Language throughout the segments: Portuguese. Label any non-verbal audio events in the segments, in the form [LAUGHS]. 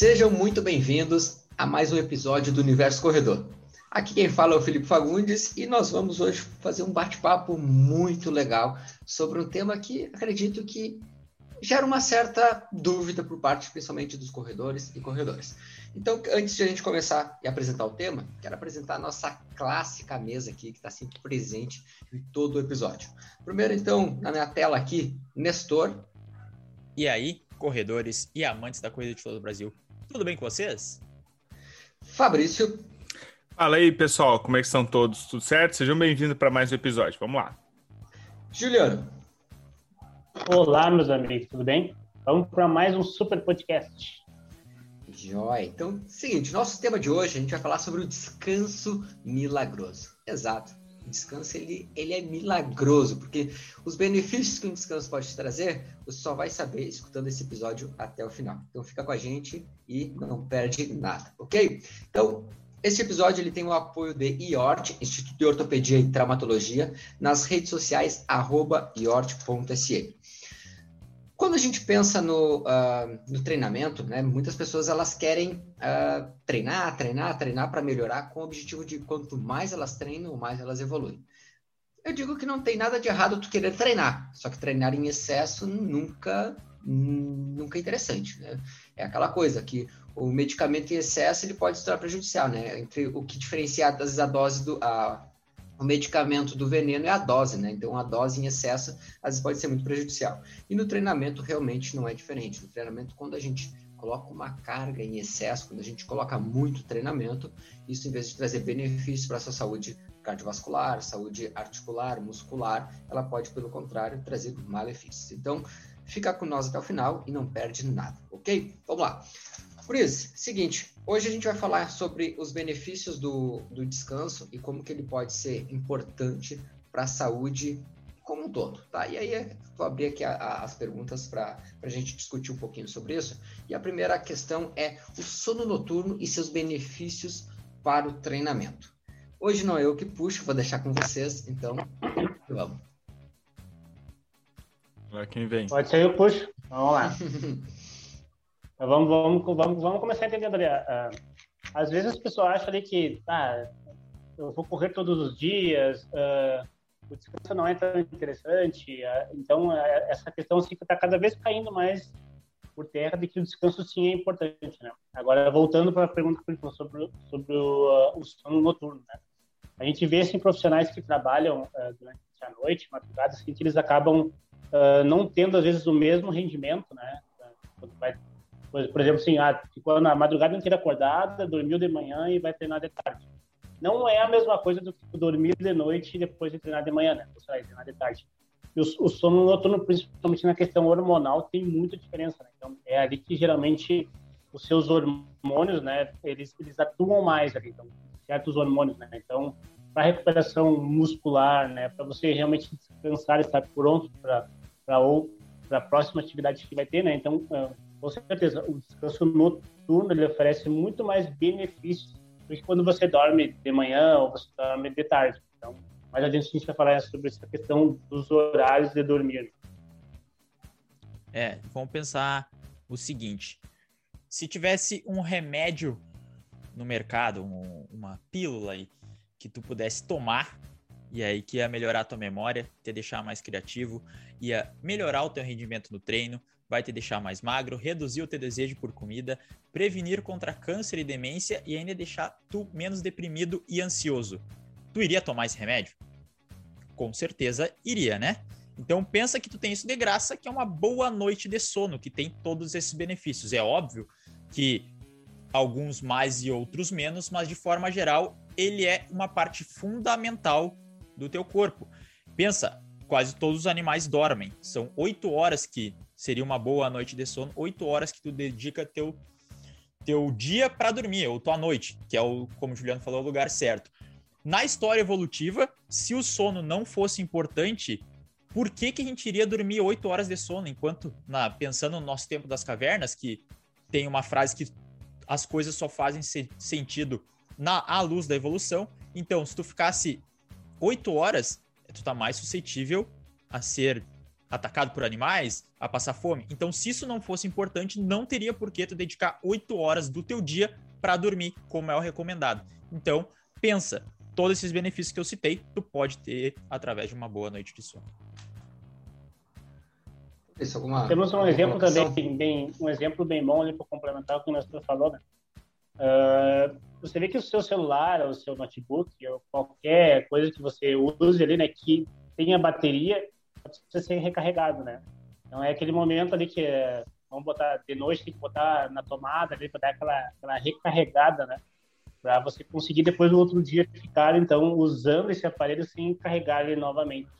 Sejam muito bem-vindos a mais um episódio do Universo Corredor. Aqui quem fala é o Felipe Fagundes e nós vamos hoje fazer um bate-papo muito legal sobre um tema que acredito que gera uma certa dúvida por parte, principalmente dos corredores e corredoras. Então, antes de a gente começar e apresentar o tema, quero apresentar a nossa clássica mesa aqui, que está sempre presente em todo o episódio. Primeiro, então, na minha tela aqui, Nestor. E aí, corredores e amantes da corrida de todo o Brasil. Tudo bem com vocês? Fabrício. Fala aí, pessoal, como é que estão todos? Tudo certo? Sejam bem-vindos para mais um episódio. Vamos lá. Juliano. Olá, meus amigos, tudo bem? Vamos para mais um super podcast. Joia. Então, seguinte, nosso tema de hoje a gente vai falar sobre o descanso milagroso. Exato descanso ele, ele é milagroso, porque os benefícios que um descanso pode te trazer, você só vai saber escutando esse episódio até o final. Então fica com a gente e não perde nada, ok? Então, esse episódio ele tem o apoio de IORT, Instituto de Ortopedia e Traumatologia, nas redes sociais, arroba iort.se. Quando a gente pensa no, uh, no treinamento, né, muitas pessoas elas querem uh, treinar, treinar, treinar para melhorar com o objetivo de quanto mais elas treinam, mais elas evoluem. Eu digo que não tem nada de errado tu querer treinar, só que treinar em excesso nunca, nunca é interessante, né? É aquela coisa que o medicamento em excesso ele pode se tornar prejudicial, né? Entre o que diferencia às vezes a dose do a, o medicamento do veneno é a dose, né? Então, a dose em excesso, às vezes, pode ser muito prejudicial. E no treinamento, realmente não é diferente. No treinamento, quando a gente coloca uma carga em excesso, quando a gente coloca muito treinamento, isso, em vez de trazer benefícios para a sua saúde cardiovascular, saúde articular, muscular, ela pode, pelo contrário, trazer malefícios. Então, fica com nós até o final e não perde nada, ok? Vamos lá. Isso, seguinte, hoje a gente vai falar sobre os benefícios do, do descanso e como que ele pode ser importante para a saúde como um todo, tá? E aí vou abrir aqui a, a, as perguntas para a gente discutir um pouquinho sobre isso. E a primeira questão é o sono noturno e seus benefícios para o treinamento. Hoje não é eu que puxo, vou deixar com vocês, então vamos. Vai quem vem. Pode ser eu puxo. Vamos lá. [LAUGHS] Vamos, vamos, vamos, vamos começar a entender, André. Uh, às vezes as pessoas acham ali que ah, eu vou correr todos os dias, uh, o descanso não é tão interessante. Uh, então, essa questão assim, está cada vez caindo mais por terra de que o descanso sim é importante. Né? Agora, voltando para a pergunta que falou sobre, sobre o, o sono noturno. Né? A gente vê assim, profissionais que trabalham durante a noite, madrugada, assim, que eles acabam não tendo, às vezes, o mesmo rendimento, né? Quando vai por, exemplo, assim, ah, ficou na madrugada inteira acordada, dormiu de manhã e vai treinar de tarde. Não é a mesma coisa do que dormir de noite e depois de treinar de manhã, né? Você vai treinar de tarde. E o, o sono noturno, principalmente na questão hormonal, tem muita diferença, né? Então, é ali que geralmente os seus hormônios, né, eles, eles atuam mais ali, então, certos hormônios, né? Então, para recuperação muscular, né, para você realmente descansar e estar pronto para para a próxima atividade que vai ter, né? Então, ah, com certeza, o descanso noturno ele oferece muito mais benefícios do que quando você dorme de manhã ou você dorme de tarde. Então, mais adiante a gente vai falar sobre essa questão dos horários de dormir. É, vamos pensar o seguinte: se tivesse um remédio no mercado, um, uma pílula aí, que tu pudesse tomar e aí que ia melhorar a tua memória, te deixar mais criativo, ia melhorar o teu rendimento no treino, vai te deixar mais magro, reduzir o teu desejo por comida, prevenir contra câncer e demência e ainda deixar tu menos deprimido e ansioso. Tu iria tomar esse remédio? Com certeza iria, né? Então pensa que tu tem isso de graça, que é uma boa noite de sono, que tem todos esses benefícios. É óbvio que alguns mais e outros menos, mas de forma geral, ele é uma parte fundamental do teu corpo. Pensa, quase todos os animais dormem. São oito horas que seria uma boa noite de sono, oito horas que tu dedica teu teu dia para dormir, ou tua noite, que é o, como o Juliano falou, o lugar certo. Na história evolutiva, se o sono não fosse importante, por que, que a gente iria dormir oito horas de sono? Enquanto, na, pensando no nosso tempo das cavernas, que tem uma frase que as coisas só fazem sentido na à luz da evolução. Então, se tu ficasse oito horas, tu tá mais suscetível a ser atacado por animais, a passar fome. Então, se isso não fosse importante, não teria por que tu dedicar 8 horas do teu dia para dormir, como é o recomendado. Então, pensa, todos esses benefícios que eu citei, tu pode ter através de uma boa noite de sono. Alguma, Temos um exemplo também bem, um exemplo bem bom ali para complementar o que nós falou, né? Uh, você vê que o seu celular, o seu notebook, ou qualquer coisa que você use ali, né, que tenha bateria, precisa ser recarregado, né? Então é aquele momento ali que vamos botar de noite tem que botar na tomada ali para dar aquela, aquela recarregada, né? Para você conseguir depois no outro dia ficar então usando esse aparelho sem carregar ele novamente.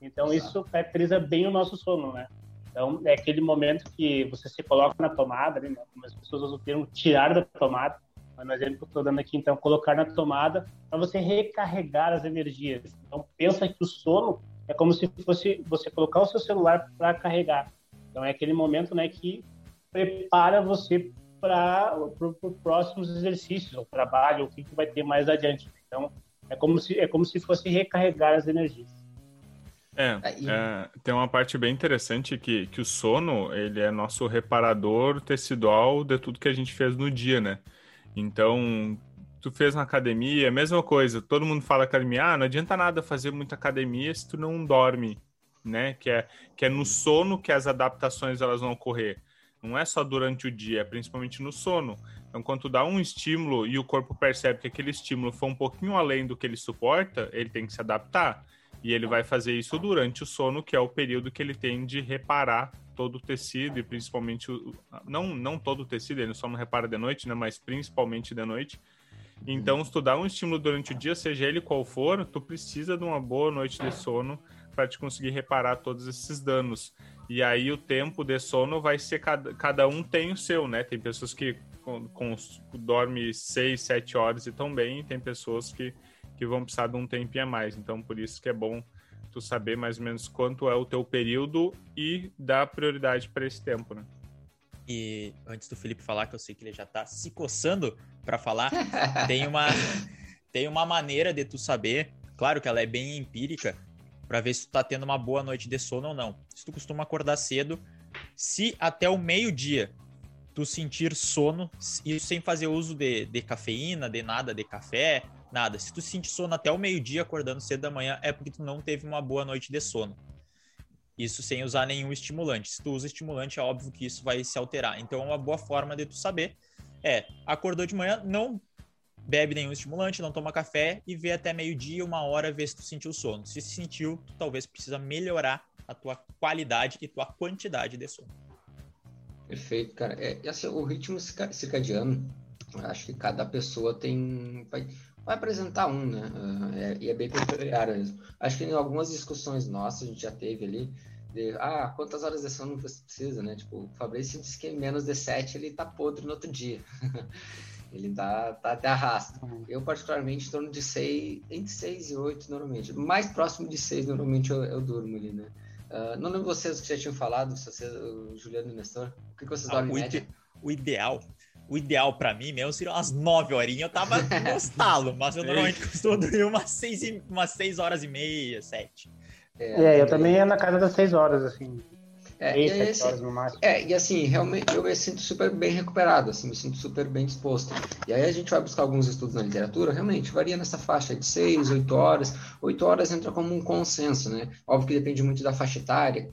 Então isso caracteriza bem o nosso sono, né? Então é aquele momento que você se coloca na tomada, ali, né? como as pessoas usam o termo tirar da tomada, no exemplo que eu estou dando aqui, então, colocar na tomada para você recarregar as energias. Então, pensa que o sono é como se fosse você colocar o seu celular para carregar. Então, é aquele momento né, que prepara você para os próximos exercícios, o trabalho, o que, que vai ter mais adiante. Então, é como se, é como se fosse recarregar as energias. É, é, tem uma parte bem interessante que, que o sono, ele é nosso reparador tecidual de tudo que a gente fez no dia, né? Então, tu fez na academia, mesma coisa. Todo mundo fala academia, ah, não adianta nada fazer muita academia se tu não dorme, né? Que é, que é no sono que as adaptações elas vão ocorrer. Não é só durante o dia, é principalmente no sono. Então, quando tu dá um estímulo e o corpo percebe que aquele estímulo foi um pouquinho além do que ele suporta, ele tem que se adaptar. E ele vai fazer isso durante o sono, que é o período que ele tem de reparar todo o tecido e principalmente o, não não todo o tecido, ele só não repara de noite, né, mas principalmente de noite. Então, se tu dá um estímulo durante o dia, seja ele qual for, tu precisa de uma boa noite de sono para te conseguir reparar todos esses danos. E aí o tempo de sono vai ser cada, cada um tem o seu, né? Tem pessoas que com, com, dorme 6, 7 horas e tão bem, e tem pessoas que, que vão precisar de um tempinho a mais. Então, por isso que é bom tu saber mais ou menos quanto é o teu período e dar prioridade para esse tempo, né? E antes do Felipe falar, que eu sei que ele já tá se coçando para falar, [LAUGHS] tem uma tem uma maneira de tu saber, claro que ela é bem empírica, para ver se tu tá tendo uma boa noite de sono ou não. Se tu costuma acordar cedo, se até o meio-dia tu sentir sono, isso sem fazer uso de, de cafeína, de nada, de café, Nada. Se tu sentir sono até o meio-dia acordando cedo da manhã, é porque tu não teve uma boa noite de sono. Isso sem usar nenhum estimulante. Se tu usa estimulante, é óbvio que isso vai se alterar. Então, uma boa forma de tu saber é, acordou de manhã, não bebe nenhum estimulante, não toma café e vê até meio-dia, uma hora, ver se tu sentiu sono. Se sentiu, tu talvez precisa melhorar a tua qualidade e tua quantidade de sono. Perfeito, cara. É, assim, o ritmo circadiano, acho que cada pessoa tem. Vai vai apresentar um, né? Uh, é, e é bem peculiar mesmo. Acho que em algumas discussões nossas a gente já teve ali, de, ah, quantas horas de sono você precisa, né? Tipo, o Fabrício disse que menos de 7 ele tá podre no outro dia. [LAUGHS] ele tá, tá até arrasta. Uhum. Eu, particularmente, em torno de 6, entre 6 e 8 normalmente. Mais próximo de 6 normalmente eu, eu durmo ali, né? Uh, não lembro vocês que já tinham falado, vocês, o Juliano e o Nestor, o que, que vocês ah, dormem em média? O ideal o ideal para mim mesmo seria umas 9 horinhas. Eu tava [LAUGHS] no estalo, mas eu normalmente costumo dormir umas 6, umas 6 horas e meia, 7. É, é eu também ia na casa das 6 horas, assim. É, e, esse, é, e assim, realmente eu me sinto super bem recuperado, assim, me sinto super bem disposto. E aí a gente vai buscar alguns estudos na literatura, realmente varia nessa faixa de 6, 8 horas. 8 horas entra como um consenso, né? Óbvio que depende muito da faixa etária.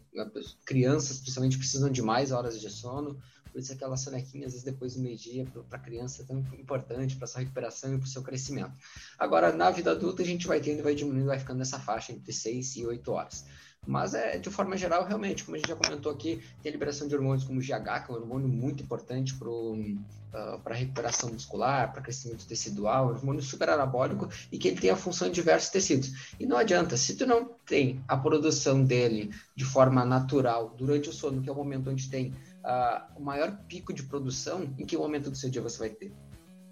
Crianças, principalmente, precisam de mais horas de sono. Por isso aquela sonequinha, às vezes depois do meio-dia, para a criança é tão importante para sua recuperação e para o seu crescimento. Agora, na vida adulta, a gente vai tendo, vai diminuindo, vai ficando nessa faixa entre 6 e 8 horas. Mas, é, de forma geral, realmente, como a gente já comentou aqui, tem a liberação de hormônios como o GH, que é um hormônio muito importante para uh, a recuperação muscular, para crescimento tecidual, um hormônio super anabólico e que ele tem a função em diversos tecidos. E não adianta, se tu não tem a produção dele de forma natural durante o sono, que é o momento onde tem uh, o maior pico de produção, em que momento do seu dia você vai ter?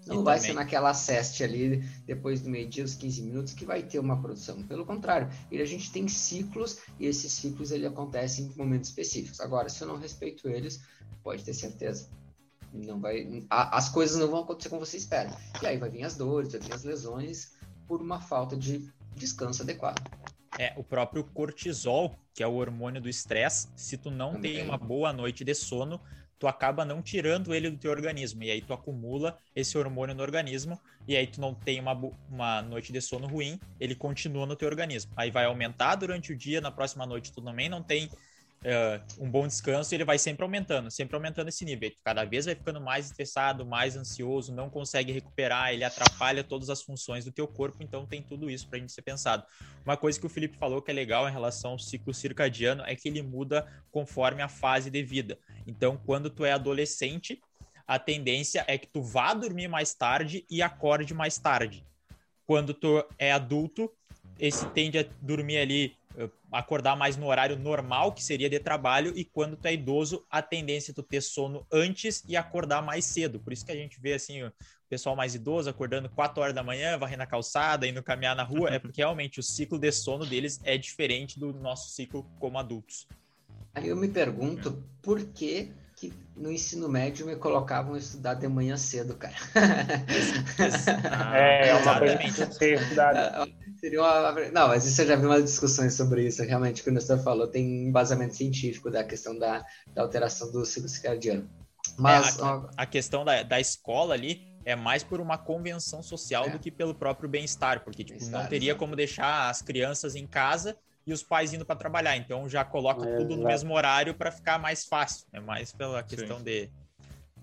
Não e vai também. ser naquela ceste ali, depois do meio-dia, os 15 minutos, que vai ter uma produção. Pelo contrário, ele, a gente tem ciclos, e esses ciclos ele acontecem em momentos específicos. Agora, se eu não respeito eles, pode ter certeza. Não vai, a, as coisas não vão acontecer como você espera. E aí vai vir as dores, vai vir as lesões, por uma falta de descanso adequado. É, o próprio cortisol, que é o hormônio do estresse, se tu não Também. tem uma boa noite de sono, tu acaba não tirando ele do teu organismo. E aí tu acumula esse hormônio no organismo, e aí tu não tem uma, uma noite de sono ruim, ele continua no teu organismo. Aí vai aumentar durante o dia, na próxima noite tu também não tem uh, um bom descanso, ele vai sempre aumentando, sempre aumentando esse nível. Cada vez vai ficando mais estressado, mais ansioso, não consegue recuperar, ele atrapalha todas as funções do teu corpo, então tem tudo isso para a gente ser pensado. Uma coisa que o Felipe falou que é legal em relação ao ciclo circadiano é que ele muda conforme a fase de vida. Então, quando tu é adolescente, a tendência é que tu vá dormir mais tarde e acorde mais tarde. Quando tu é adulto, esse tende a dormir ali acordar mais no horário normal, que seria de trabalho, e quando tu é idoso, a tendência é tu ter sono antes e acordar mais cedo. Por isso que a gente vê assim, o pessoal mais idoso acordando 4 horas da manhã, varrendo a calçada, indo caminhar na rua, é porque realmente o ciclo de sono deles é diferente do nosso ciclo como adultos. Aí eu me pergunto por que que no ensino médio me colocavam a estudar de manhã cedo, cara. é, é uma coisa. Seria uma... Não, mas isso eu já vi umas discussões sobre isso. Realmente, o que o Nestor falou tem embasamento científico da questão da, da alteração do ciclo circadiano. Mas é, a, a, questão da, da escola ali é mais por uma convenção social é. do que pelo próprio bem-estar, porque tipo, não teria como deixar as crianças em casa e os pais indo para trabalhar. Então já coloca é, tudo no mesmo horário para ficar mais fácil. É mais pela questão Sim. de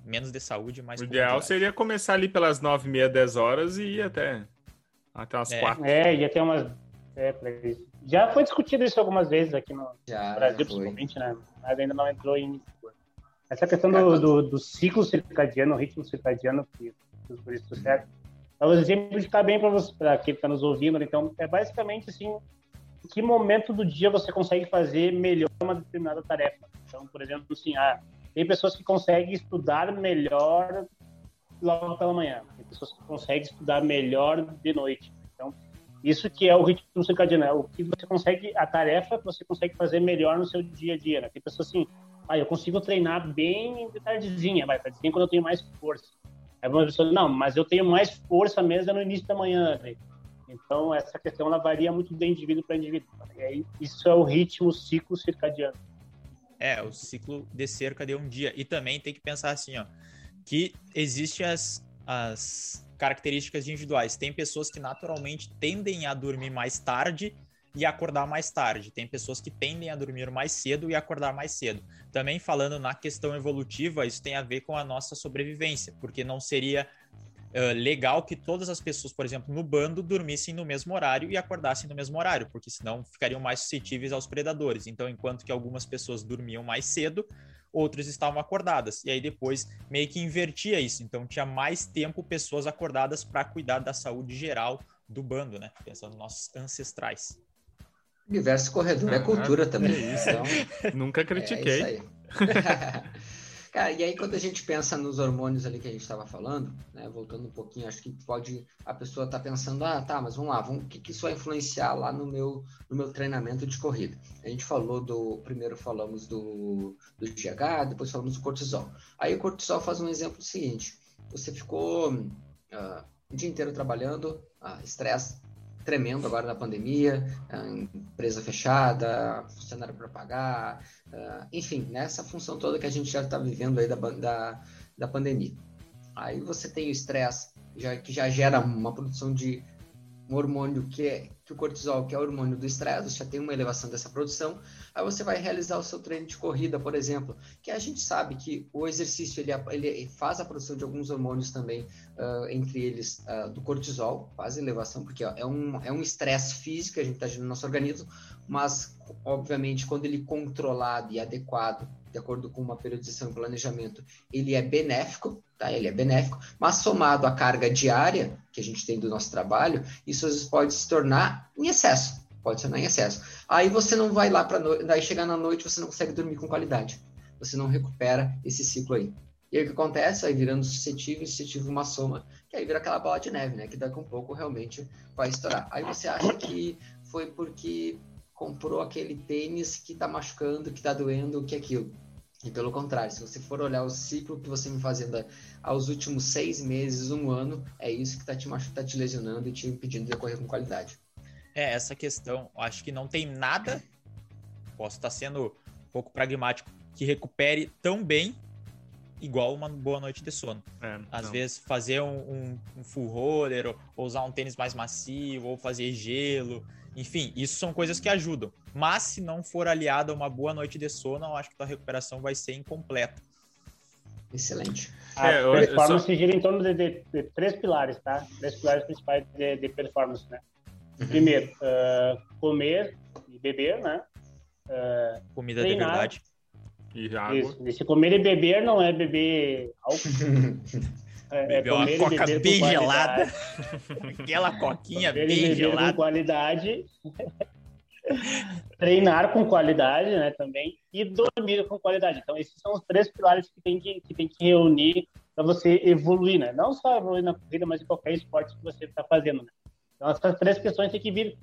menos de saúde, mais. O ideal seria começar ali pelas nove e meia, dez horas e ir até até as é. quatro. É, ia ter umas. É, já foi discutido isso algumas vezes aqui no já, Brasil, principalmente, né? Mas ainda não entrou em. Essa questão do, do, do ciclo circadiano, o ritmo circadiano, que os turistas certo. Eu vou exemplificar bem para quem está nos ouvindo. Então, é basicamente assim: em que momento do dia você consegue fazer melhor uma determinada tarefa. Então, por exemplo, assim, ah, tem pessoas que conseguem estudar melhor logo pela manhã. Tem pessoas que conseguem estudar melhor de noite. Então, isso que é o ritmo circadiano, é o que você consegue, a tarefa que você consegue fazer melhor no seu dia a dia. Né? Tem pessoas assim, ah, eu consigo treinar bem de tardezinha, vai, tardezinha quando eu tenho mais força. Aí uma pessoa, não, mas eu tenho mais força mesmo no início da manhã. Né? Então, essa questão ela varia muito de indivíduo para indivíduo. E aí, isso é o ritmo, o ciclo circadiano. É, o ciclo de cerca de um dia. E também tem que pensar assim, ó, que existem as, as características individuais. Tem pessoas que naturalmente tendem a dormir mais tarde e acordar mais tarde. Tem pessoas que tendem a dormir mais cedo e acordar mais cedo. Também falando na questão evolutiva, isso tem a ver com a nossa sobrevivência, porque não seria uh, legal que todas as pessoas, por exemplo, no bando, dormissem no mesmo horário e acordassem no mesmo horário, porque senão ficariam mais suscetíveis aos predadores. Então, enquanto que algumas pessoas dormiam mais cedo, outras estavam acordadas. E aí depois meio que invertia isso. Então tinha mais tempo pessoas acordadas para cuidar da saúde geral do bando, né? Pensando nos nossos ancestrais. Universo corredor é cultura também. Então, Nunca critiquei. É [LAUGHS] Cara, e aí quando a gente pensa nos hormônios ali que a gente estava falando, né, voltando um pouquinho, acho que pode a pessoa tá pensando, ah, tá, mas vamos lá, vamos, o que, que isso vai influenciar lá no meu, no meu treinamento de corrida? A gente falou do, primeiro falamos do, do GH, depois falamos do cortisol. Aí o cortisol faz um exemplo seguinte, você ficou uh, o dia inteiro trabalhando, uh, estresse tremendo agora na pandemia, empresa fechada, funcionário para pagar, uh, enfim, nessa função toda que a gente já está vivendo aí da, da, da pandemia. Aí você tem o estresse, já, que já gera uma produção de um hormônio que é que o cortisol, que é o hormônio do estresse, já tem uma elevação dessa produção, aí você vai realizar o seu treino de corrida, por exemplo, que a gente sabe que o exercício ele, ele faz a produção de alguns hormônios também, uh, entre eles uh, do cortisol, faz elevação, porque ó, é um é um estresse físico que a gente está gerando no nosso organismo, mas obviamente quando ele controlado e adequado, de acordo com uma periodização e planejamento, ele é benéfico, tá? Ele é benéfico, mas somado à carga diária que a gente tem do nosso trabalho, isso às vezes pode se tornar em excesso, pode se tornar em excesso. Aí você não vai lá para noite, daí chegar na noite você não consegue dormir com qualidade. Você não recupera esse ciclo aí. E aí o que acontece? Vai virando suscetível, suscetível uma soma, que aí vira aquela bola de neve, né? Que daqui a um pouco realmente vai estourar. Aí você acha que foi porque comprou aquele tênis que tá machucando, que tá doendo, que é aquilo. E pelo contrário, se você for olhar o ciclo que você me fazendo aos últimos seis meses, um ano, é isso que está te machucando, tá te lesionando e te impedindo de correr com qualidade. É, essa questão, acho que não tem nada, posso estar sendo um pouco pragmático, que recupere tão bem igual uma boa noite de sono. É, Às não. vezes fazer um, um, um, full roller, ou, ou usar um tênis mais macio, ou fazer gelo, enfim, isso são coisas que ajudam. Mas se não for aliado a uma boa noite de sono, eu acho que tua recuperação vai ser incompleta. Excelente. A é, performance só... gira em torno de, de, de, três pilares, tá? Três pilares principais de, de performance, né? Uhum. Primeiro, uh, comer e beber, né? Uh, Comida treinar. de verdade. E água. Isso. Esse comer e beber não é beber álcool. [LAUGHS] é, é uma coca bem gelada. [LAUGHS] Aquela coquinha comer bem gelada. Com qualidade. Treinar com qualidade, né, também, e dormir com qualidade. Então, esses são os três pilares que tem que, que, tem que reunir para você evoluir, né? Não só evoluir na corrida, mas em qualquer esporte que você está fazendo, né? Então, essas três questões têm que vir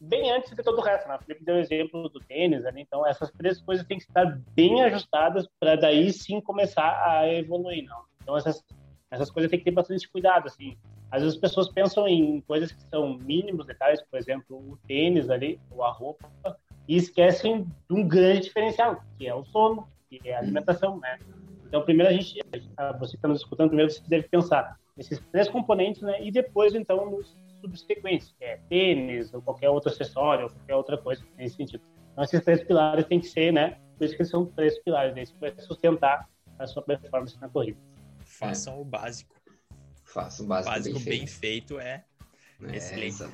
bem antes de todo o resto, né? O Felipe deu o exemplo do tênis ali, então essas três coisas têm que estar bem ajustadas para daí sim começar a evoluir, não? Então, essas, essas coisas têm que ter bastante cuidado, assim. Às vezes as pessoas pensam em coisas que são mínimos detalhes, por exemplo, o tênis ali, ou a roupa, e esquecem de um grande diferencial, que é o sono, que é a alimentação, né? Então, primeiro a gente, você que está nos escutando, primeiro você deve pensar nesses três componentes, né? E depois, então, nos subsequentes, que é tênis, ou qualquer outro acessório, ou qualquer outra coisa nesse sentido. Então, esses três pilares têm que ser, né? Por isso que são três pilares, né? Isso vai sustentar a sua performance na corrida. Façam o básico. Faça um básico, básico bem, bem feito. feito é, é excelente.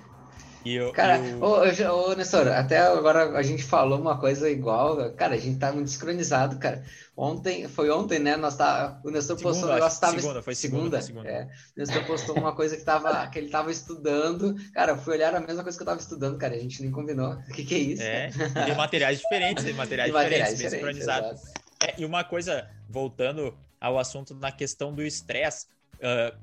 E eu, cara, eu... Ô, ô, Nestor, até agora a gente falou uma coisa igual, cara, a gente tá muito sincronizado, cara. Ontem, foi ontem, né? Nós tá, o Nestor segunda, postou, nós tava, segunda, foi segunda, segunda, É, o Nestor postou uma coisa que, tava, que ele tava estudando. Cara, eu fui olhar a mesma coisa que eu tava estudando, cara, a gente nem combinou. O que, que é isso? É, de materiais diferentes, de [LAUGHS] materiais, de materiais diferentes, diferentes, bem sincronizados. É, e uma coisa, voltando ao assunto na questão do estresse, uh,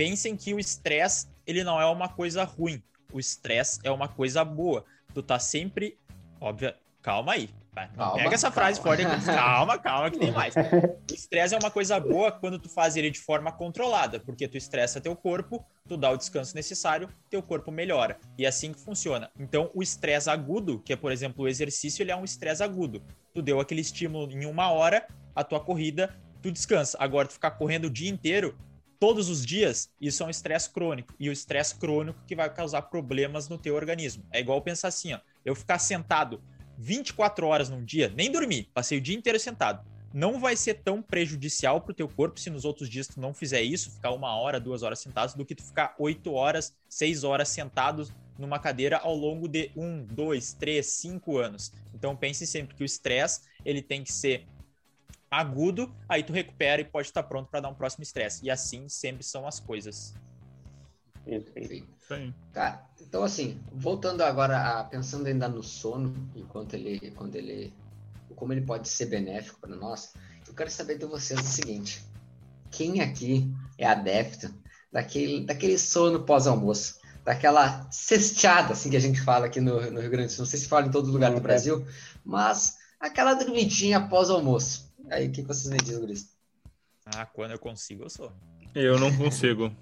pensem que o estresse, ele não é uma coisa ruim. O estresse é uma coisa boa. Tu tá sempre. Óbvio. Calma aí. Calma, pega essa frase calma. forte [LAUGHS] Calma, calma, que tem mais. O estresse é uma coisa boa quando tu faz ele de forma controlada, porque tu estressa teu corpo, tu dá o descanso necessário, teu corpo melhora. E é assim que funciona. Então, o estresse agudo, que é, por exemplo, o exercício, ele é um estresse agudo. Tu deu aquele estímulo em uma hora, a tua corrida, tu descansa. Agora, tu ficar correndo o dia inteiro, todos os dias, isso é um estresse crônico. E o estresse crônico que vai causar problemas no teu organismo. É igual pensar assim, ó, eu ficar sentado 24 horas num dia, nem dormir, passei o dia inteiro sentado. Não vai ser tão prejudicial pro teu corpo se nos outros dias tu não fizer isso, ficar uma hora, duas horas sentado, do que tu ficar oito horas, seis horas sentado numa cadeira ao longo de um, dois, três, cinco anos. Então pense sempre que o estresse ele tem que ser agudo, aí tu recupera e pode estar pronto para dar um próximo estresse. E assim sempre são as coisas. Sim. Tá. Então assim, voltando agora a pensando ainda no sono, enquanto ele quando ele como ele pode ser benéfico para nós, eu quero saber de vocês o seguinte: quem aqui é adepto daquele daquele sono pós-almoço? Daquela cesteada, assim que a gente fala aqui no, no Rio Grande do Sul. Não sei se fala em todo lugar do Brasil, mas aquela dormidinha após almoço. Aí, o que, vocês me dizem, Guris? Ah, quando eu consigo, eu sou. Eu não [LAUGHS] consigo.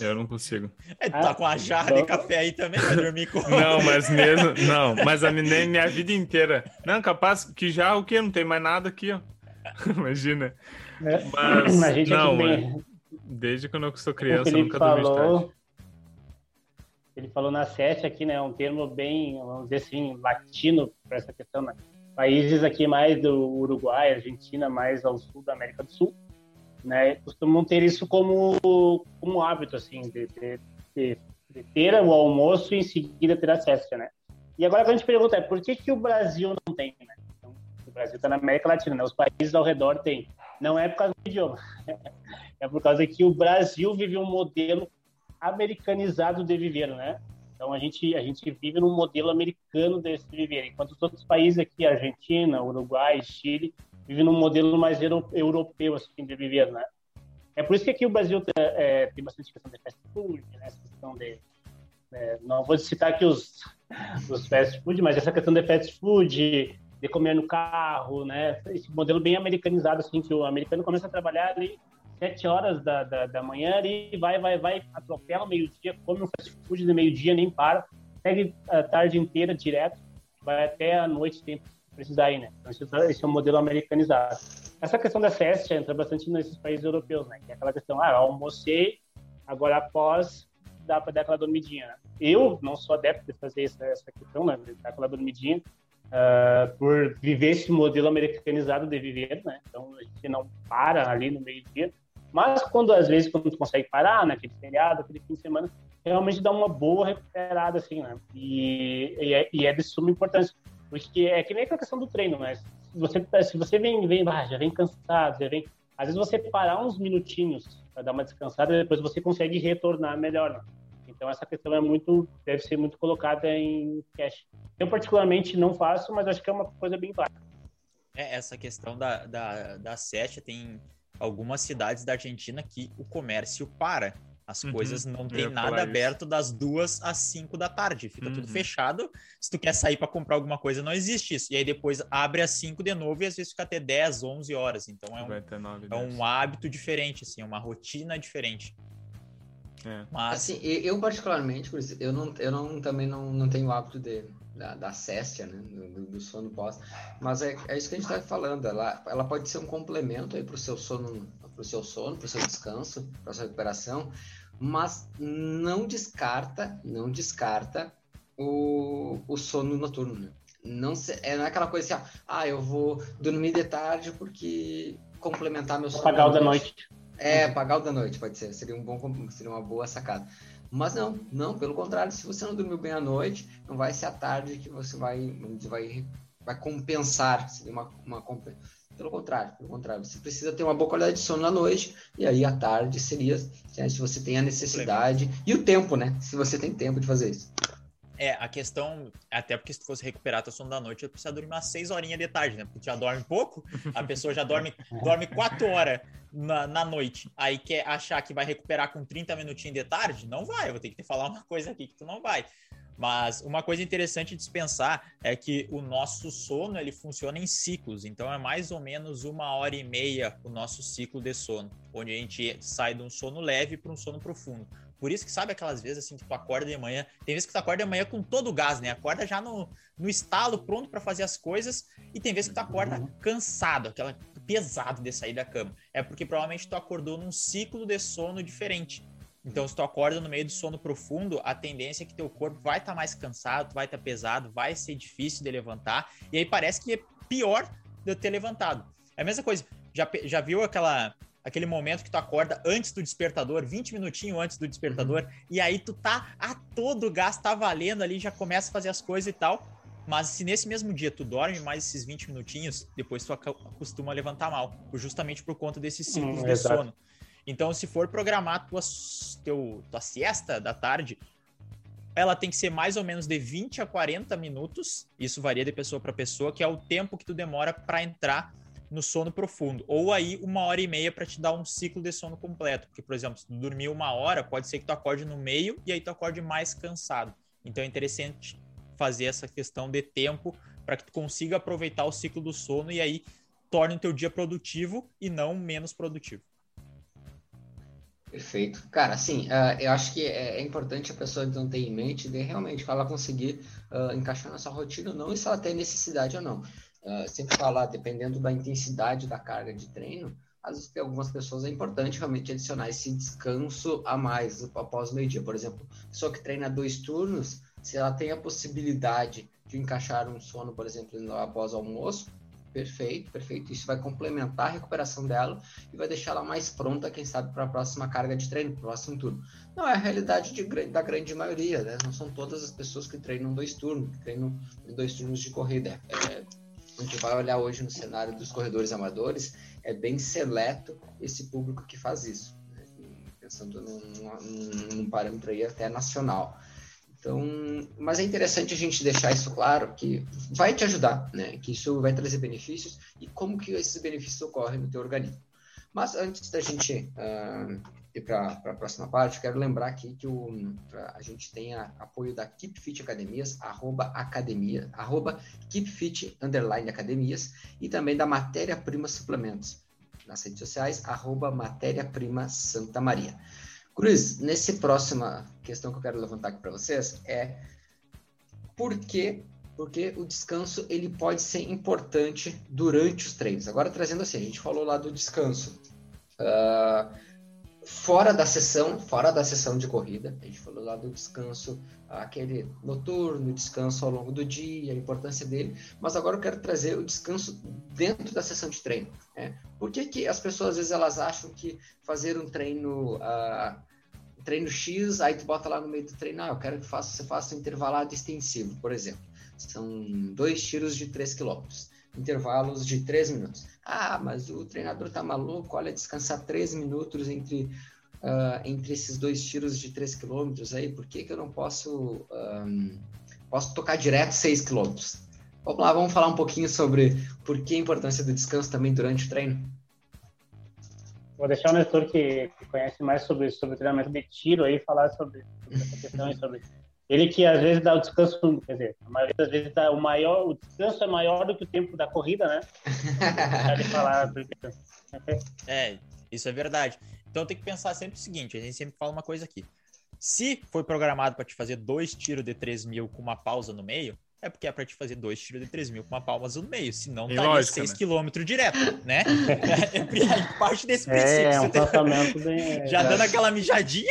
Eu não consigo. É, tá com a jarra de café aí também pra dormir com. Não, [LAUGHS] mas mesmo. Não, mas a minha, minha vida inteira. Não, capaz que já o que? Não tem mais nada aqui, ó. [LAUGHS] Imagina. É. Mas, a gente não, bem... desde quando eu sou criança, eu nunca falou, dormi tarde. Ele falou na sete aqui, né? Um termo bem, vamos dizer assim, latino para essa questão, né? Países aqui mais do Uruguai, Argentina, mais ao sul da América do Sul, né, costumam ter isso como, como hábito, assim, de, de, de, de ter o almoço e em seguida ter acesso, né? E agora a gente pergunta é por que, que o Brasil não tem, né? Então, o Brasil está na América Latina, né? Os países ao redor têm. Não é por causa do idioma, [LAUGHS] é por causa que o Brasil vive um modelo americanizado de viver, né? Então a gente a gente vive num modelo americano desse viver, enquanto os outros países aqui, Argentina, Uruguai, Chile, vivem num modelo mais europeu assim de viver, né? É por isso que aqui o Brasil é, tem bastante questão de fast food, né? essa questão de é, não vou citar aqui os [LAUGHS] os fast food, mas essa questão de fast food, de comer no carro, né? Esse modelo bem americanizado assim que o americano começa a trabalhar ali sete horas da, da, da manhã e vai, vai, vai, atropela meio-dia, come um fast food de meio-dia, nem para. consegue a tarde inteira direto, vai até a noite tem precisar ir, né? Então, esse é um modelo americanizado. Essa questão da siesta entra bastante nesses países europeus, né? Que é aquela questão, ah, almocei, agora após dá para dar aquela dormidinha. Né? Eu não sou adepto de fazer essa, essa questão, né? Dar aquela dormidinha, uh, por viver esse modelo americanizado de viver, né? Então a gente não para ali no meio-dia. Mas quando às vezes quando tu consegue parar, né? Aquele feriado, aquele fim de semana, realmente dá uma boa recuperada, assim, né? E, e, é, e é de suma importância. Porque é que nem a questão do treino, né? Se você, se você vem, vem ah, já vem cansado, já vem... Às vezes você parar uns minutinhos para dar uma descansada, depois você consegue retornar melhor, né? Então essa questão é muito, deve ser muito colocada em cash. Eu particularmente não faço, mas acho que é uma coisa bem válida. É, essa questão da, da, da sete tem algumas cidades da Argentina que o comércio para. As uhum. coisas não tem nada aberto das duas às cinco da tarde. Fica uhum. tudo fechado. Se tu quer sair para comprar alguma coisa, não existe isso. E aí depois abre às cinco de novo e às vezes fica até 10, 11 horas. Então é um, 9, é um hábito diferente, assim, é uma rotina diferente. É. Mas... Assim, eu particularmente, eu, não, eu não, também não, não tenho o hábito de, da, da céstia, né, do, do sono pós, mas é, é isso que a gente está falando, ela, ela pode ser um complemento aí para o seu sono, para o seu sono, para o seu descanso, para sua recuperação, mas não descarta, não descarta o, o sono noturno, né? Não, se, é, não é aquela coisa assim, ah, eu vou dormir de tarde porque complementar meu sono. Apagar o da noite. É, pagar o da noite, pode ser. Seria, um bom, seria uma boa sacada. Mas não, não, pelo contrário, se você não dormiu bem à noite, não vai ser à tarde que você vai, vai, vai compensar. Seria uma, uma Pelo contrário, pelo contrário, você precisa ter uma boa qualidade de sono na noite, e aí à tarde seria né, se você tem a necessidade e o tempo, né? Se você tem tempo de fazer isso. É, a questão, até porque se tu fosse recuperar teu sono da noite, eu precisa dormir umas 6 horinhas de tarde, né? Porque tu já dorme pouco, a pessoa já dorme, dorme 4 horas na, na noite. Aí quer achar que vai recuperar com 30 minutinhos de tarde? Não vai, eu vou ter que te falar uma coisa aqui que tu não vai. Mas uma coisa interessante de pensar é que o nosso sono ele funciona em ciclos, então é mais ou menos uma hora e meia o nosso ciclo de sono, onde a gente sai de um sono leve para um sono profundo. Por isso que sabe aquelas vezes assim que tu acorda de manhã, tem vezes que tu acorda de manhã com todo o gás, né? Acorda já no, no estalo, pronto para fazer as coisas, e tem vezes que tu acorda uhum. cansado, aquela pesado de sair da cama. É porque provavelmente tu acordou num ciclo de sono diferente. Então, se tu acorda no meio do sono profundo, a tendência é que teu corpo vai estar tá mais cansado, vai estar tá pesado, vai ser difícil de levantar, e aí parece que é pior de eu ter levantado. É a mesma coisa. Já, já viu aquela aquele momento que tu acorda antes do despertador, 20 minutinhos antes do despertador, uhum. e aí tu tá a todo gás, tá valendo ali, já começa a fazer as coisas e tal. Mas se nesse mesmo dia tu dorme mais esses 20 minutinhos, depois tu acostuma a levantar mal, justamente por conta desses ciclos hum, de exato. sono. Então, se for programar tua, teu, tua siesta da tarde, ela tem que ser mais ou menos de 20 a 40 minutos. Isso varia de pessoa para pessoa, que é o tempo que tu demora para entrar no sono profundo. Ou aí uma hora e meia para te dar um ciclo de sono completo. Porque, por exemplo, se tu dormir uma hora, pode ser que tu acorde no meio e aí tu acorde mais cansado. Então é interessante fazer essa questão de tempo para que tu consiga aproveitar o ciclo do sono e aí torne o teu dia produtivo e não menos produtivo. Perfeito. Cara, assim, uh, eu acho que é, é, importante a pessoa então ter em mente de realmente ela conseguir uh, encaixar na sua rotina ou não, e se ela tem necessidade ou não. Uh, sempre falar, dependendo da intensidade da carga de treino, às vezes para algumas pessoas é importante realmente adicionar esse descanso a mais após o meio-dia. Por exemplo, pessoa que treina dois turnos, se ela tem a possibilidade de encaixar um sono, por exemplo, após o almoço, perfeito, perfeito. Isso vai complementar a recuperação dela e vai deixar ela mais pronta, quem sabe, para a próxima carga de treino, para o próximo turno. Não é a realidade de, da grande maioria, né? Não são todas as pessoas que treinam dois turnos, que treinam dois turnos de corrida. É, a gente vai olhar hoje no cenário dos corredores amadores, é bem seleto esse público que faz isso, né? pensando num, num, num, parâmetro aí até nacional. Então, mas é interessante a gente deixar isso claro, que vai te ajudar, né? Que isso vai trazer benefícios e como que esses benefícios ocorrem no teu organismo. Mas antes da gente uh, ir para a próxima parte, quero lembrar aqui que o, a gente tem a, apoio da Keep Fit Academias, arroba academia, arroba Keep Fit underline academias, e também da Matéria Prima Suplementos, nas redes sociais, arroba Matéria Prima Santa Maria. Cruz, nessa próxima questão que eu quero levantar aqui para vocês é Por quê? Porque o descanso ele pode ser importante durante os treinos. Agora trazendo assim, a gente falou lá do descanso. Uh, fora da sessão, fora da sessão de corrida, a gente falou lá do descanso, aquele noturno, descanso ao longo do dia, a importância dele, mas agora eu quero trazer o descanso dentro da sessão de treino. Né? Por que, que as pessoas às vezes elas acham que fazer um treino, uh, treino X, aí tu bota lá no meio do treino, ah, eu quero que faça, você faça um intervalado extensivo, por exemplo. São dois tiros de 3 quilômetros intervalos de 3 minutos. Ah, mas o treinador tá maluco, olha, descansar 3 minutos entre, uh, entre esses dois tiros de 3 quilômetros aí, por que, que eu não posso, um, posso tocar direto 6 quilômetros? Vamos lá, vamos falar um pouquinho sobre por que a importância do descanso também durante o treino? Vou deixar o Nestor, que conhece mais sobre, sobre treinamento de tiro, aí falar sobre, sobre essa questão e sobre ele que às vezes dá o descanso, quer dizer, a maioria das vezes dá o maior, o descanso é maior do que o tempo da corrida, né? [LAUGHS] falar, é, isso é verdade. Então tem que pensar sempre o seguinte: a gente sempre fala uma coisa aqui. Se foi programado para te fazer dois tiros de 3 mil com uma pausa no meio, é porque é para te fazer dois tiros de 3 mil com uma pausa no meio. Senão tá lógica, 6 né? km direto, né? [LAUGHS] É, é, parte desse princípio. É, é um pensamento bem... [LAUGHS] Já dando aquela mijadinha.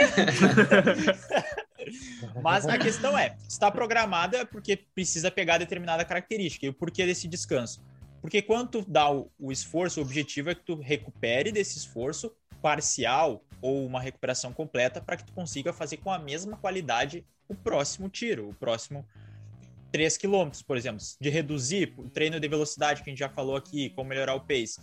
Mas a questão é, está programada é porque precisa pegar determinada característica. E o porquê desse descanso? Porque quando tu dá o, o esforço, o objetivo é que tu recupere desse esforço parcial ou uma recuperação completa para que tu consiga fazer com a mesma qualidade o próximo tiro, o próximo 3 km, por exemplo, de reduzir o treino de velocidade que a gente já falou aqui, como melhorar o pace,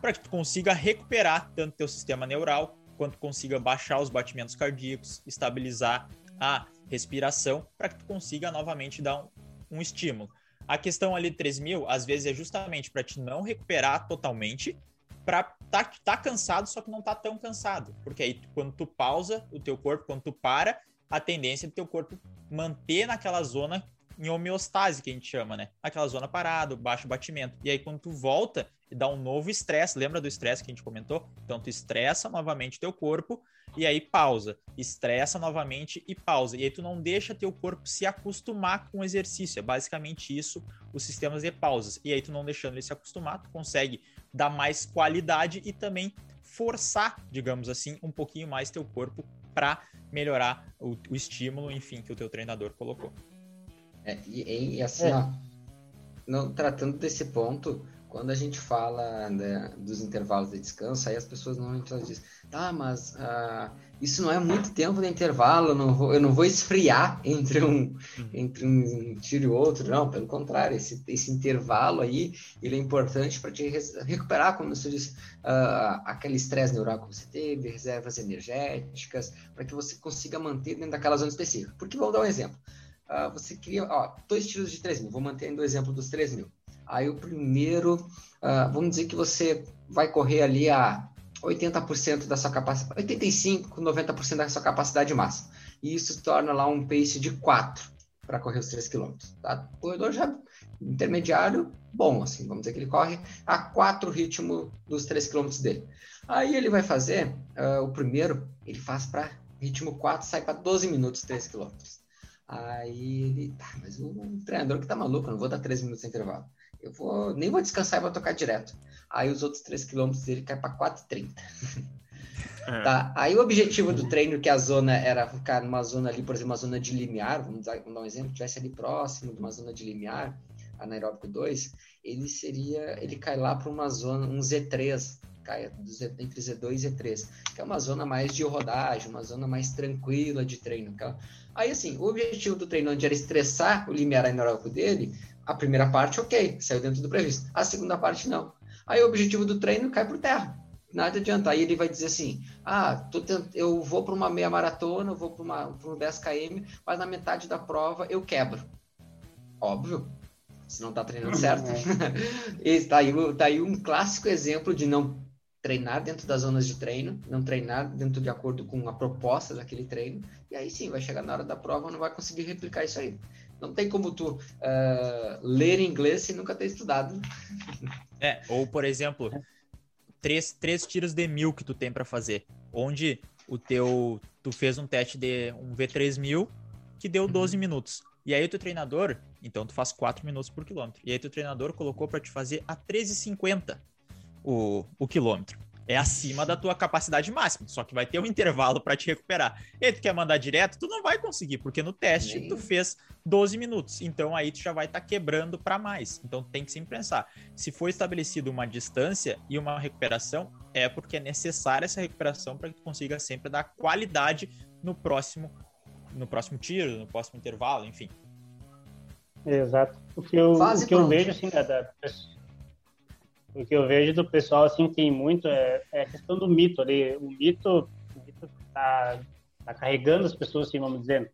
para que tu consiga recuperar tanto teu sistema neural quanto consiga baixar os batimentos cardíacos, estabilizar a respiração para que tu consiga novamente dar um, um estímulo. A questão ali de 3 mil, às vezes, é justamente para te não recuperar totalmente, para tá, tá cansado, só que não tá tão cansado. Porque aí, quando tu pausa o teu corpo, quando tu para, a tendência do teu corpo manter naquela zona em homeostase, que a gente chama, né? Aquela zona parada, baixo batimento. E aí, quando tu volta e dá um novo estresse, lembra do estresse que a gente comentou? Então, tu estressa novamente teu corpo e aí pausa. Estressa novamente e pausa. E aí, tu não deixa teu corpo se acostumar com o exercício. É basicamente isso, os sistemas de pausas. E aí, tu não deixando ele se acostumar, tu consegue dar mais qualidade e também forçar, digamos assim, um pouquinho mais teu corpo para melhorar o, o estímulo, enfim, que o teu treinador colocou. É, e, e, assim, é. ó, não, tratando desse ponto, quando a gente fala né, dos intervalos de descanso, aí as pessoas normalmente dizem, tá, mas uh, isso não é muito tempo de intervalo, eu não vou, eu não vou esfriar entre um, uhum. entre um tiro e outro, não, pelo contrário, esse, esse intervalo aí, ele é importante para te recuperar, como você disse, uh, aquele estresse neural que você teve, reservas energéticas, para que você consiga manter dentro daquela zona específica. Porque, vamos dar um exemplo, uh, você cria ó, dois tiros de 3 mil, vou manter o exemplo dos 3 mil. Aí o primeiro, uh, vamos dizer que você vai correr ali a 80% da sua capacidade, 85, 90% da sua capacidade máxima. E isso torna lá um pace de 4 para correr os 3 km. Tá? O corredor já intermediário, bom, assim, vamos dizer que ele corre a 4 ritmo dos 3 km dele. Aí ele vai fazer, uh, o primeiro, ele faz para ritmo 4, sai para 12 minutos 3 km. Aí ele, tá, mas o, treinador que tá maluco, eu não vou dar 3 minutos de intervalo. Eu vou, nem vou descansar e vou tocar direto. Aí os outros 3 quilômetros dele cai para 4,30. É. Tá? Aí o objetivo do treino, que a zona era ficar numa zona ali, por exemplo, uma zona de limiar, vamos dar, vamos dar um exemplo, tivesse ali próximo de uma zona de limiar, anaeróbico 2, ele seria, ele cai lá para uma zona, um Z3, cai entre Z2 e Z3, que é uma zona mais de rodagem, uma zona mais tranquila de treino. Tá? Aí, assim, o objetivo do treino onde era estressar o limiar anaeróbico dele, a primeira parte, ok, saiu dentro do previsto. A segunda parte, não. Aí o objetivo do treino cai por terra. Nada adianta. Aí ele vai dizer assim: ah, tent... eu vou para uma meia maratona, eu vou para um 10 km, mas na metade da prova eu quebro. Óbvio, se não está treinando certo. [LAUGHS] Está aí, tá aí um clássico exemplo de não treinar dentro das zonas de treino, não treinar dentro de acordo com a proposta daquele treino, e aí sim, vai chegar na hora da prova não vai conseguir replicar isso aí. Não tem como tu uh, ler inglês se nunca ter estudado. É, ou por exemplo, três, três tiros de mil que tu tem para fazer, onde o teu tu fez um teste de um V3000 que deu 12 uhum. minutos. E aí o teu treinador, então tu faz 4 minutos por quilômetro. E aí teu treinador colocou para te fazer a 13,50 o, o quilômetro. É acima da tua capacidade máxima, só que vai ter um [LAUGHS] intervalo para te recuperar. E aí tu quer mandar direto, tu não vai conseguir, porque no teste Nem. tu fez 12 minutos. Então aí tu já vai estar tá quebrando para mais. Então tem que sempre pensar, se for estabelecido uma distância e uma recuperação, é porque é necessária essa recuperação para que tu consiga sempre dar qualidade no próximo no próximo tiro, no próximo intervalo, enfim. Exato. O que eu, o que eu vejo, assim, da, da, o que eu vejo do pessoal, assim, tem muito é, é a questão do mito ali. O mito, o mito tá, tá carregando as pessoas, assim, vamos dizer.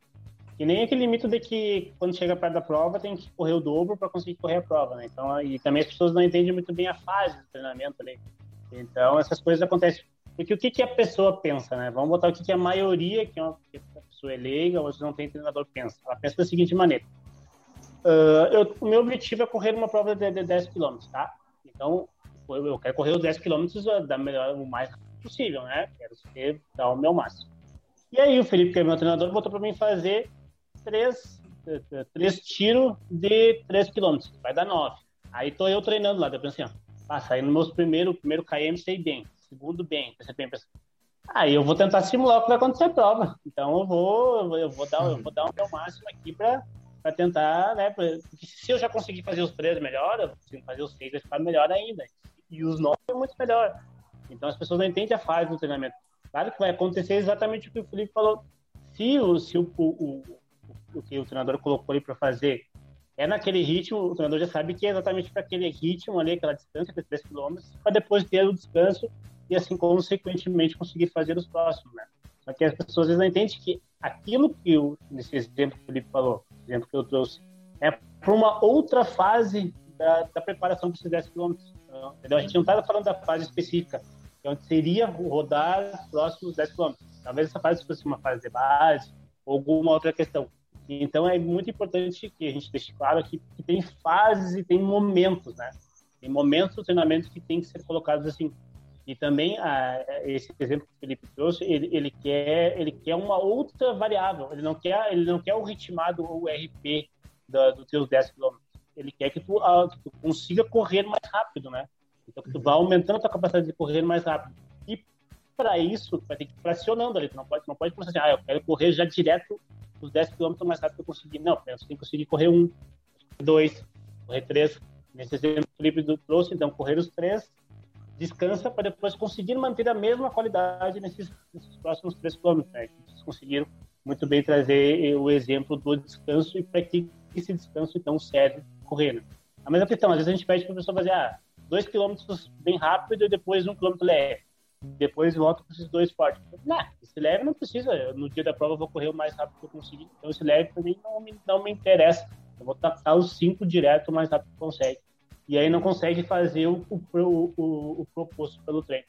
E nem aquele mito de que quando chega perto da prova tem que correr o dobro para conseguir correr a prova, né? Então, e também as pessoas não entendem muito bem a fase do treinamento ali. Então, essas coisas acontecem. Porque o que, que a pessoa pensa, né? Vamos botar o que, que a maioria, que é uma pessoa é leiga, ou não tem treinador, pensa. Ela pensa da seguinte maneira. Uh, eu, o meu objetivo é correr uma prova de, de 10 km, tá? Então, eu quero correr os 10 km da melhor, o mais possível, né? Quero ser, dar o meu máximo. E aí o Felipe, que é meu treinador, botou para mim fazer três, três tiros de 3 km, vai dar 9. Aí tô eu treinando lá, depois assim, ó, ah, saí no meu primeiro, primeiro KM, sei bem, segundo bem, pensei bem, pensei, Aí eu vou tentar simular o que vai acontecer a prova. Então eu vou, eu vou dar, eu vou dar o meu máximo aqui para para tentar, né? Pra, se eu já conseguir fazer os três melhor, eu consigo fazer os seis vai ficar melhor ainda. E os nove é muito melhor. Então as pessoas não entendem a fase do treinamento. Claro que vai acontecer exatamente o que o Felipe falou. Se o, se o, o, o, o que o treinador colocou ali para fazer é naquele ritmo, o treinador já sabe que é exatamente para aquele ritmo ali, aquela distância de 3 km, para depois ter o descanso e assim consequentemente conseguir fazer os próximos, né? Só que as pessoas às vezes não entendem que aquilo que eu, nesse exemplo que o Felipe falou, exemplo que eu trouxe, é para uma outra fase da, da preparação para esses 10 km. Entendeu? A gente não estava falando da fase específica, onde seria rodar os próximos 10 km. Talvez essa fase fosse uma fase de base ou alguma outra questão. Então é muito importante que a gente deixe claro aqui que tem fases e tem momentos, né? Tem momentos do treinamento que tem que ser colocados assim. E também ah, esse exemplo que o Felipe trouxe, ele, ele quer ele quer uma outra variável. Ele não quer ele não quer o ritmado ou o RP da, dos teus 10 km. Ele quer que tu, ah, que tu consiga correr mais rápido, né? Então que tu vá aumentando a tua capacidade de correr mais rápido. E para isso, tu vai ter que ir fracionando ali. Tu não pode, não pode começar assim, ah, eu quero correr já direto os 10 km mais rápido que eu conseguir. Não, você tem que conseguir correr um, dois, correr três. Nesse exemplo o Felipe trouxe, então, correr os três, descansa para depois conseguir manter a mesma qualidade nesses, nesses próximos três km. Né? Conseguiram muito bem trazer o exemplo do descanso e para que esse descanso, então, serve correr. Né? A mesma questão, às vezes a gente pede para a pessoa fazer ah, dois quilômetros bem rápido e depois um quilômetro leve depois volto com esses dois fortes. Não, esse leve não precisa. No dia da prova eu vou correr o mais rápido que eu conseguir. Então esse leve também não me, não me interessa. Eu vou tacar os cinco direto o mais rápido que consegue. E aí não consegue fazer o, o, o, o proposto pelo treino.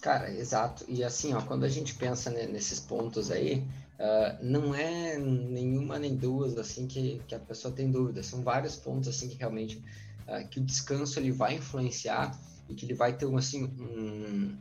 Cara, exato. E assim, ó, quando a gente pensa nesses pontos aí, uh, não é nenhuma nem duas assim que, que a pessoa tem dúvida. São vários pontos assim que realmente uh, que o descanso ele vai influenciar e que ele vai ter assim, um,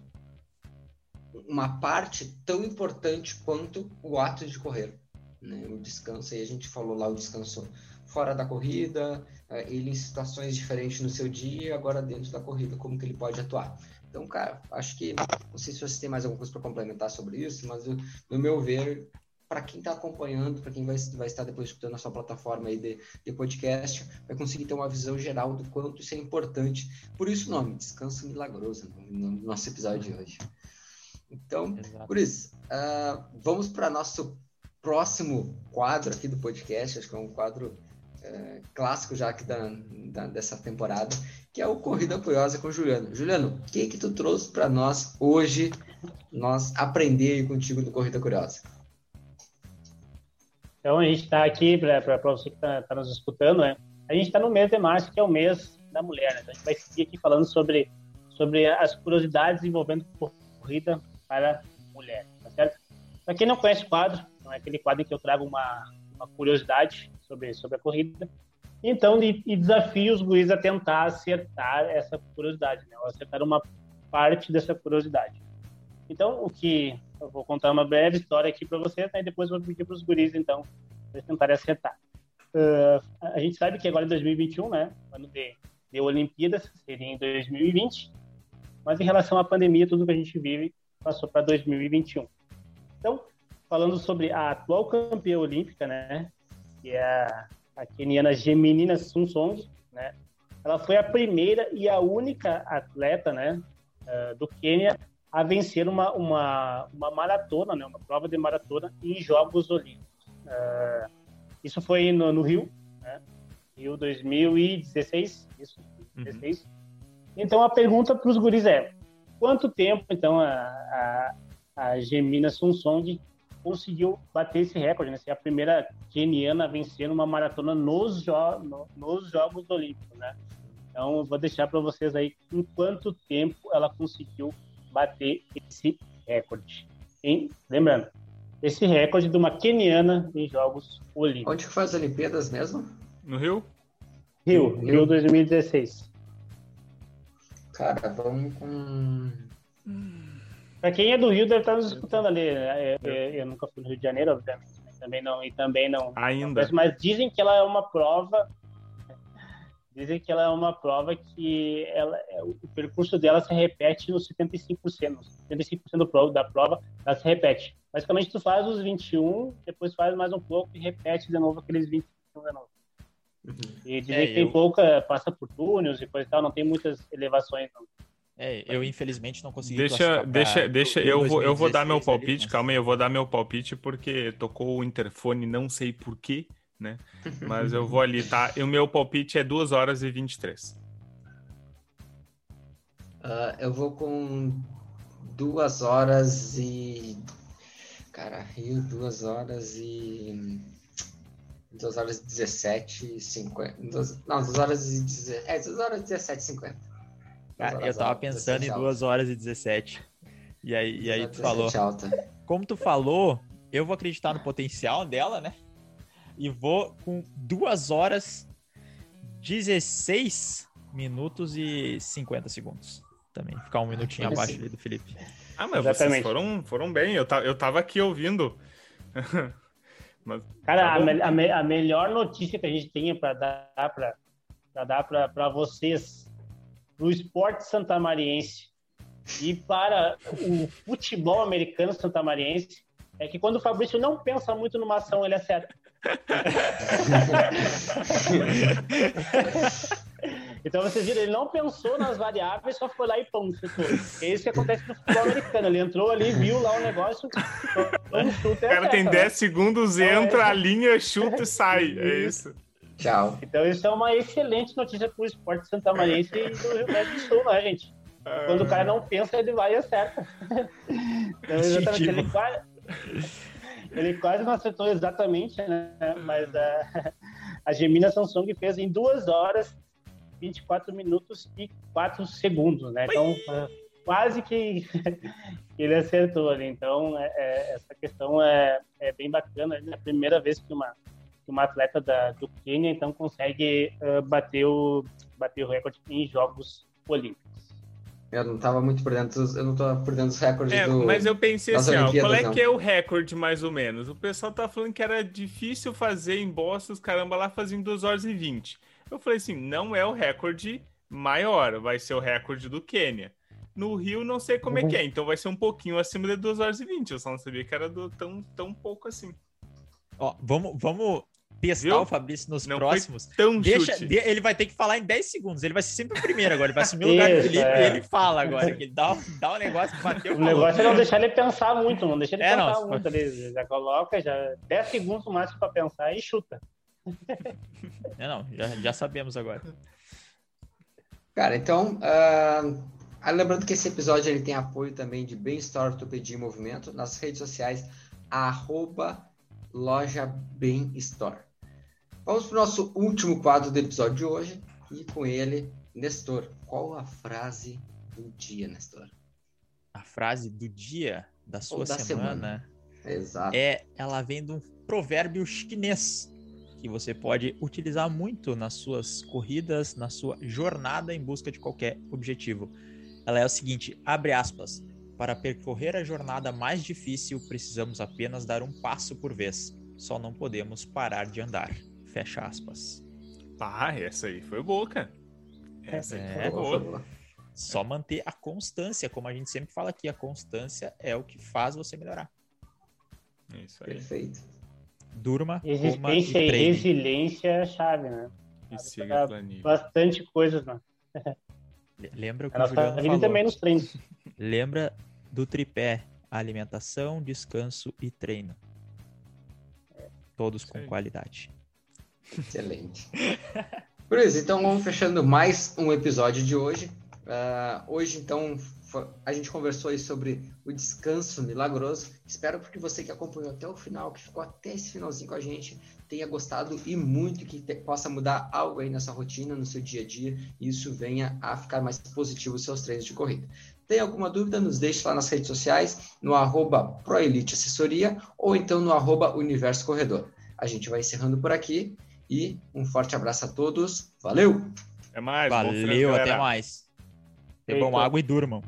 uma parte tão importante quanto o ato de correr. Né? O descanso, aí a gente falou lá, o descanso fora da corrida, eh, ele em situações diferentes no seu dia, agora dentro da corrida, como que ele pode atuar. Então, cara, acho que, não sei se você tem mais alguma coisa para complementar sobre isso, mas no meu ver, para quem está acompanhando, para quem vai, vai estar depois escutando a sua plataforma aí de, de podcast, vai conseguir ter uma visão geral do quanto isso é importante. Por isso o nome, Descanso Milagroso, no, no nosso episódio de hoje. Então, Exato. por isso, uh, vamos para nosso próximo quadro aqui do podcast, acho que é um quadro uh, clássico já aqui da, da, dessa temporada, que é o Corrida Apoiosa com o Juliano. Juliano, o que que tu trouxe para nós hoje, nós aprender contigo no Corrida Curiosa? Então, a gente está aqui, para você que está tá nos escutando, né? a gente está no mês de março, que é o mês da mulher. Né? Então, a gente vai seguir aqui falando sobre, sobre as curiosidades envolvendo corrida para mulher, tá certo? Para quem não conhece o quadro, não é aquele quadro em que eu trago uma, uma curiosidade sobre, sobre a corrida, então, e, e desafio os guris a tentar acertar essa curiosidade, né? Ou acertar uma parte dessa curiosidade. Então, o que eu vou contar uma breve história aqui para vocês, né, e depois vou pedir para os guris, então, para tentarem acertar. Uh, a gente sabe que agora é 2021, né? Ano de, de Olimpíadas, seria em 2020, mas em relação à pandemia, tudo que a gente vive passou para 2021. Então, falando sobre a atual campeã olímpica, né? Que é a, a keniana Geminina Sumsong, né? Ela foi a primeira e a única atleta, né? Uh, do Quênia a vencer uma, uma, uma maratona, né? Uma prova de maratona em Jogos Olímpicos. Uh, isso foi no, no Rio, né? Rio 2016, isso, 2016. Uhum. Então a pergunta para os guris é: quanto tempo então a, a, a Gemina Sunsong conseguiu bater esse recorde, né? Ser a primeira keniana a vencer uma maratona nos, jo no, nos Jogos Olímpicos, né? Então eu vou deixar para vocês aí em quanto tempo ela conseguiu bater esse recorde. Em, lembrando, esse recorde de uma keniana em Jogos Olímpicos. Onde que faz as Olimpíadas mesmo? No Rio? Rio, Rio, Rio 2016. Cara, vamos com. Pra quem é do Rio, deve estar nos escutando ali. Né? Eu, eu, eu, nunca fui no Rio de Janeiro, obviamente. Também não, e também não. Ainda. Não mas dizem que ela é uma prova. Dizem que ela é uma prova que ela, é, o percurso dela se repete nos 75%. 75% da prova, ela se repete. Basicamente, tu faz os 21, depois faz mais um pouco e repete de novo aqueles 21 de novo. Uhum. E dizem é, que tem eu... pouca, passa por túneis e coisa e tal, não tem muitas elevações. Não. É, eu infelizmente não consegui. Deixa, deixa, deixa. Eu vou, eu vou dar meu palpite. Ali, calma aí, eu vou dar meu palpite porque tocou o interfone, não sei porquê, né? [LAUGHS] Mas eu vou ali, tá? E o meu palpite é 2 horas e 23. Uh, ah, eu vou com 2 horas e. Cara, Rio, 2 horas e. 2 horas e 17, 50. não, 2 horas e 17. É, 2 horas e 17, 50. Cara, eu tava pensando em 2 horas e 17. E aí, e aí tu falou. Alta. Como tu falou, eu vou acreditar no potencial dela, né? E vou com 2 horas 16 minutos e 50 segundos. Também. Ficar um minutinho abaixo ali do Felipe. Ah, mas Exatamente. vocês foram, foram bem. Eu, eu tava aqui ouvindo. [LAUGHS] Mas, Cara, tá a, me, a, me, a, melhor notícia que a gente tem para dar para dar para vocês no esporte santamariense e para o futebol americano santamariense é que quando o Fabrício não pensa muito numa ação, ele acerta. [LAUGHS] Então vocês viram, ele não pensou nas variáveis, só foi lá e pum, chutou. É isso que acontece no futebol americano. Ele entrou ali, viu lá o negócio, um. O cara tem 10 né? segundos, então, entra, é... alinha, chuta e sai. É [LAUGHS] isso. Tchau. Então isso é uma excelente notícia para o esporte santamarense e do Rio Grande do Sul, né, gente? Quando o cara não pensa, ele vai e acerta. Então, exatamente, ele quase, ele quase não acertou exatamente, né? Mas a, a Gemina Samsung fez em duas horas 24 minutos e 4 segundos, né? Então, quase que ele acertou ali. Então, é, é, essa questão é, é bem bacana. É a primeira vez que uma, que uma atleta da, do Quênia, então, consegue uh, bater, o, bater o recorde em Jogos Olímpicos. Eu não estava muito por dentro, eu não tô por dentro dos recordes é, do, Mas eu pensei assim, ó, qual é não. que é o recorde, mais ou menos? O pessoal tá falando que era difícil fazer em Boston, os caramba lá faziam 2 horas e 20. Eu falei assim, não é o recorde maior, vai ser o recorde do Quênia. No Rio, não sei como uhum. é que é, então vai ser um pouquinho acima de 2 horas e 20. Eu só não sabia que era do, tão, tão pouco assim. Ó, vamos, vamos testar Viu? o Fabrício nos não próximos. tão Deixa, de, ele vai ter que falar em 10 segundos. Ele vai ser sempre o primeiro agora. Ele vai assumir o lugar do Felipe é. e ele fala agora. Que ele dá, dá um negócio, bateu. O negócio é não deixar ele pensar muito, não deixa ele é, pensar não, muito. Ele já coloca já 10 segundos no máximo para pensar e chuta. [LAUGHS] É, não, já, já sabemos agora. Cara, então, uh, lembrando que esse episódio ele tem apoio também de Bem Store Ortopedia e Movimento nas redes sociais, arroba loja Bem Store. Vamos para o nosso último quadro do episódio de hoje e com ele, Nestor, qual a frase do dia, Nestor? A frase do dia da sua da semana, semana. Exato. é ela vem de um provérbio chinês que você pode utilizar muito nas suas corridas, na sua jornada em busca de qualquer objetivo. Ela é o seguinte, abre aspas, Para percorrer a jornada mais difícil, precisamos apenas dar um passo por vez. Só não podemos parar de andar. Fecha aspas. Ah, essa aí foi boa, cara. Essa é, foi boa. Só manter a constância, como a gente sempre fala aqui, a constância é o que faz você melhorar. Isso aí. Perfeito. Durma, Resistência e, e resiliência é a chave, né? E siga a planilha. Bastante coisas, né? [LAUGHS] Lembra o que o Juliano falou. também nos treinos. Lembra do tripé, alimentação, descanso e treino. Todos com qualidade. Excelente. [LAUGHS] Por isso, então vamos fechando mais um episódio de hoje. Uh, hoje, então, a gente conversou aí sobre o descanso milagroso. Espero que você que acompanhou até o final, que ficou até esse finalzinho com a gente, tenha gostado e muito que te, possa mudar algo aí nessa rotina, no seu dia a dia, e isso venha a ficar mais positivo os seus treinos de corrida. Tem alguma dúvida? Nos deixe lá nas redes sociais, no arroba Proelite Assessoria ou então no arroba Universo Corredor. A gente vai encerrando por aqui e um forte abraço a todos. Valeu! Até mais. Valeu, até mais. Bebam água e durmam.